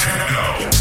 techno.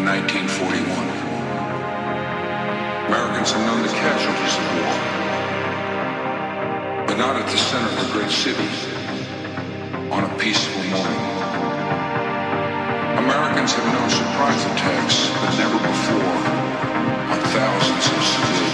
In 1941. Americans have known the casualties of war, but not at the center of a great city on a peaceful morning. Americans have known surprise attacks, but never before on thousands of civilians.